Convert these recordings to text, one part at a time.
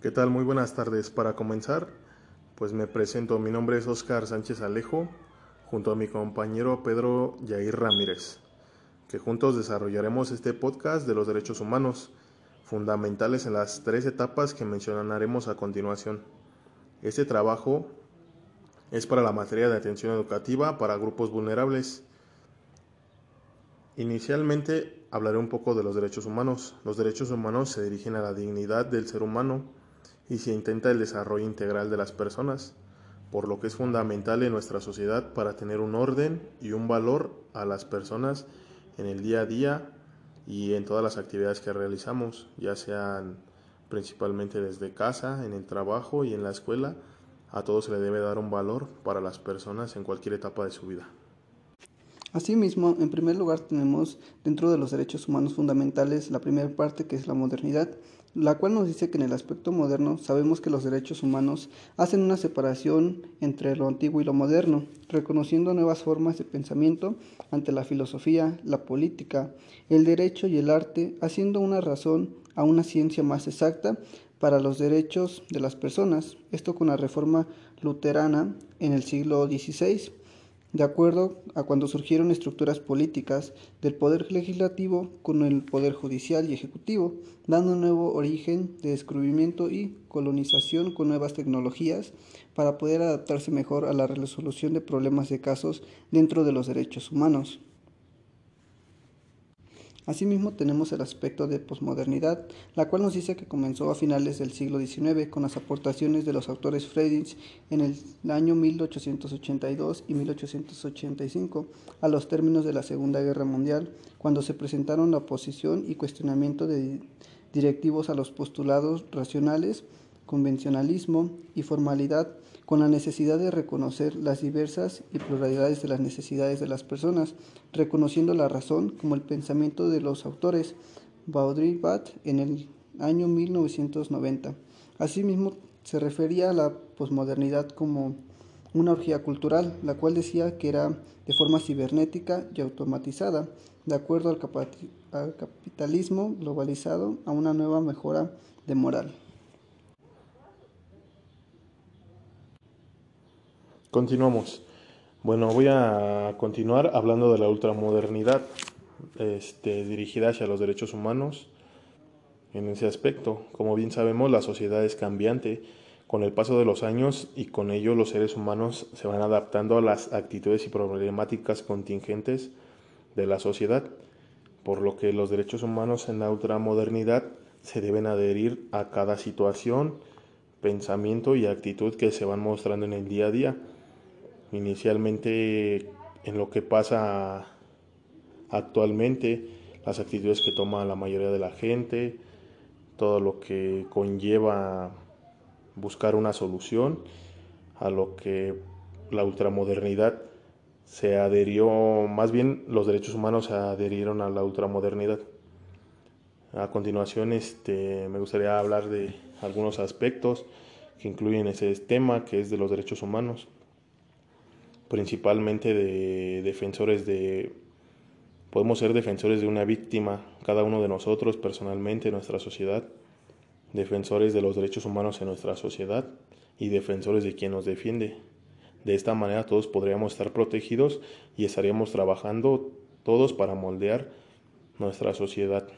¿Qué tal? Muy buenas tardes. Para comenzar, pues me presento. Mi nombre es Oscar Sánchez Alejo, junto a mi compañero Pedro Yair Ramírez, que juntos desarrollaremos este podcast de los derechos humanos, fundamentales en las tres etapas que mencionaremos a continuación. Este trabajo es para la materia de atención educativa para grupos vulnerables. Inicialmente hablaré un poco de los derechos humanos. Los derechos humanos se dirigen a la dignidad del ser humano y se intenta el desarrollo integral de las personas, por lo que es fundamental en nuestra sociedad para tener un orden y un valor a las personas en el día a día y en todas las actividades que realizamos, ya sean principalmente desde casa, en el trabajo y en la escuela, a todos se le debe dar un valor para las personas en cualquier etapa de su vida. Asimismo, en primer lugar tenemos dentro de los derechos humanos fundamentales la primera parte que es la modernidad, la cual nos dice que en el aspecto moderno sabemos que los derechos humanos hacen una separación entre lo antiguo y lo moderno, reconociendo nuevas formas de pensamiento ante la filosofía, la política, el derecho y el arte, haciendo una razón a una ciencia más exacta para los derechos de las personas, esto con la reforma luterana en el siglo XVI de acuerdo a cuando surgieron estructuras políticas del poder legislativo con el poder judicial y ejecutivo, dando un nuevo origen de descubrimiento y colonización con nuevas tecnologías para poder adaptarse mejor a la resolución de problemas de casos dentro de los derechos humanos. Asimismo tenemos el aspecto de posmodernidad, la cual nos dice que comenzó a finales del siglo XIX con las aportaciones de los autores Friedrich en el año 1882 y 1885 a los términos de la Segunda Guerra Mundial, cuando se presentaron la oposición y cuestionamiento de directivos a los postulados racionales, convencionalismo y formalidad con la necesidad de reconocer las diversas y pluralidades de las necesidades de las personas, reconociendo la razón como el pensamiento de los autores Baudrillard en el año 1990. Asimismo, se refería a la posmodernidad como una orgía cultural, la cual decía que era de forma cibernética y automatizada, de acuerdo al capitalismo globalizado, a una nueva mejora de moral. Continuamos. Bueno, voy a continuar hablando de la ultramodernidad este, dirigida hacia los derechos humanos. En ese aspecto, como bien sabemos, la sociedad es cambiante con el paso de los años y con ello los seres humanos se van adaptando a las actitudes y problemáticas contingentes de la sociedad, por lo que los derechos humanos en la ultramodernidad se deben adherir a cada situación, pensamiento y actitud que se van mostrando en el día a día inicialmente en lo que pasa actualmente, las actitudes que toma la mayoría de la gente, todo lo que conlleva buscar una solución a lo que la ultramodernidad se adherió, más bien los derechos humanos se adherieron a la ultramodernidad. A continuación este, me gustaría hablar de algunos aspectos que incluyen ese tema que es de los derechos humanos principalmente de defensores de... Podemos ser defensores de una víctima, cada uno de nosotros personalmente en nuestra sociedad, defensores de los derechos humanos en nuestra sociedad y defensores de quien nos defiende. De esta manera todos podríamos estar protegidos y estaríamos trabajando todos para moldear nuestra sociedad.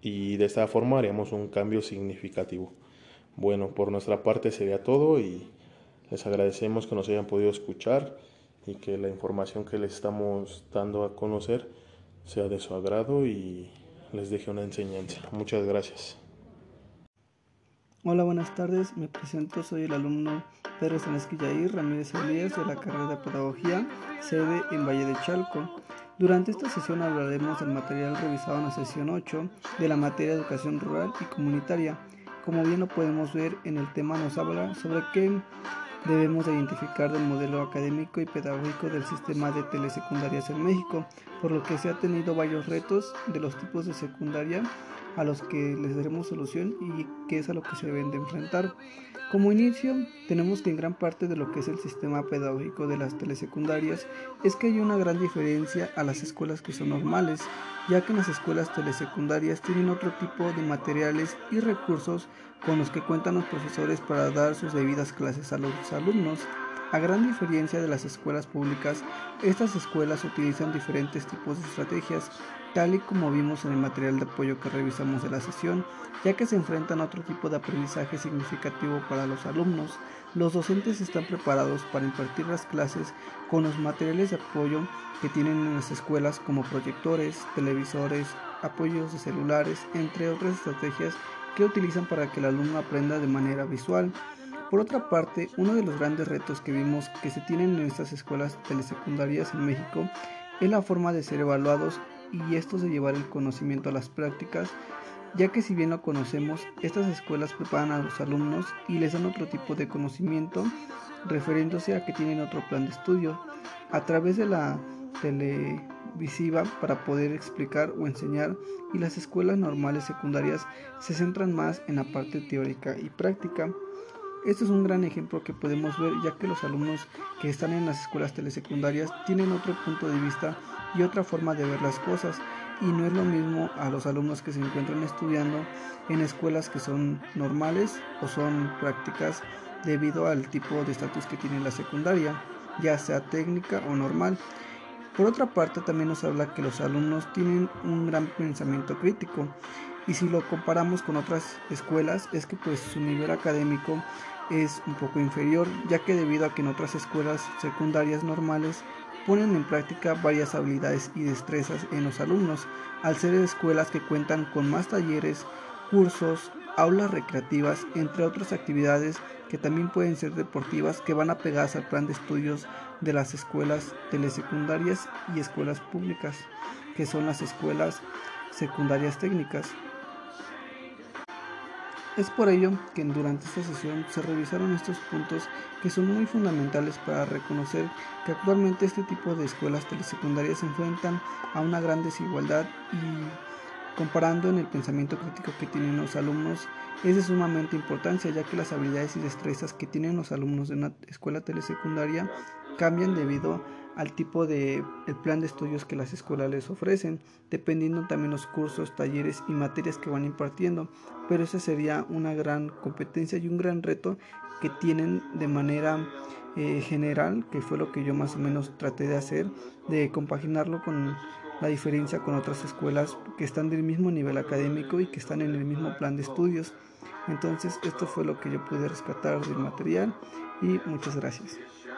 Y de esta forma haríamos un cambio significativo. Bueno, por nuestra parte sería todo y les agradecemos que nos hayan podido escuchar y que la información que les estamos dando a conocer sea de su agrado y les deje una enseñanza. Muchas gracias. Hola, buenas tardes. Me presento, soy el alumno Pedro Yair Ramírez Elías de la carrera de Pedagogía, sede en Valle de Chalco. Durante esta sesión hablaremos del material revisado en la sesión 8 de la materia de educación rural y comunitaria. Como bien lo podemos ver en el tema nos habla sobre qué debemos identificar del modelo académico y pedagógico del sistema de telesecundarias en México, por lo que se ha tenido varios retos de los tipos de secundaria a los que les daremos solución y qué es a lo que se deben de enfrentar. Como inicio, tenemos que en gran parte de lo que es el sistema pedagógico de las telesecundarias es que hay una gran diferencia a las escuelas que son normales, ya que en las escuelas telesecundarias tienen otro tipo de materiales y recursos con los que cuentan los profesores para dar sus debidas clases a los alumnos. A gran diferencia de las escuelas públicas, estas escuelas utilizan diferentes tipos de estrategias, tal y como vimos en el material de apoyo que revisamos de la sesión, ya que se enfrentan a otro tipo de aprendizaje significativo para los alumnos. Los docentes están preparados para impartir las clases con los materiales de apoyo que tienen en las escuelas como proyectores, televisores, apoyos de celulares, entre otras estrategias que utilizan para que el alumno aprenda de manera visual. Por otra parte, uno de los grandes retos que vimos que se tienen en estas escuelas telesecundarias en México es la forma de ser evaluados y estos de llevar el conocimiento a las prácticas, ya que si bien lo conocemos, estas escuelas preparan a los alumnos y les dan otro tipo de conocimiento, refiriéndose a que tienen otro plan de estudio, a través de la televisiva para poder explicar o enseñar y las escuelas normales secundarias se centran más en la parte teórica y práctica. Este es un gran ejemplo que podemos ver ya que los alumnos que están en las escuelas telesecundarias tienen otro punto de vista y otra forma de ver las cosas y no es lo mismo a los alumnos que se encuentran estudiando en escuelas que son normales o son prácticas debido al tipo de estatus que tiene la secundaria, ya sea técnica o normal. Por otra parte, también nos habla que los alumnos tienen un gran pensamiento crítico y si lo comparamos con otras escuelas es que pues su nivel académico es un poco inferior, ya que debido a que en otras escuelas secundarias normales ponen en práctica varias habilidades y destrezas en los alumnos, al ser escuelas que cuentan con más talleres, cursos, aulas recreativas, entre otras actividades que también pueden ser deportivas que van apegadas al plan de estudios de las escuelas telesecundarias y escuelas públicas, que son las escuelas secundarias técnicas. Es por ello que durante esta sesión se revisaron estos puntos que son muy fundamentales para reconocer que actualmente este tipo de escuelas telesecundarias se enfrentan a una gran desigualdad y comparando en el pensamiento crítico que tienen los alumnos es de sumamente importancia ya que las habilidades y destrezas que tienen los alumnos de una escuela telesecundaria cambian debido al tipo de el plan de estudios que las escuelas les ofrecen, dependiendo también los cursos, talleres y materias que van impartiendo, pero esa sería una gran competencia y un gran reto que tienen de manera eh, general, que fue lo que yo más o menos traté de hacer, de compaginarlo con la diferencia con otras escuelas que están del mismo nivel académico y que están en el mismo plan de estudios. Entonces esto fue lo que yo pude rescatar del material y muchas gracias.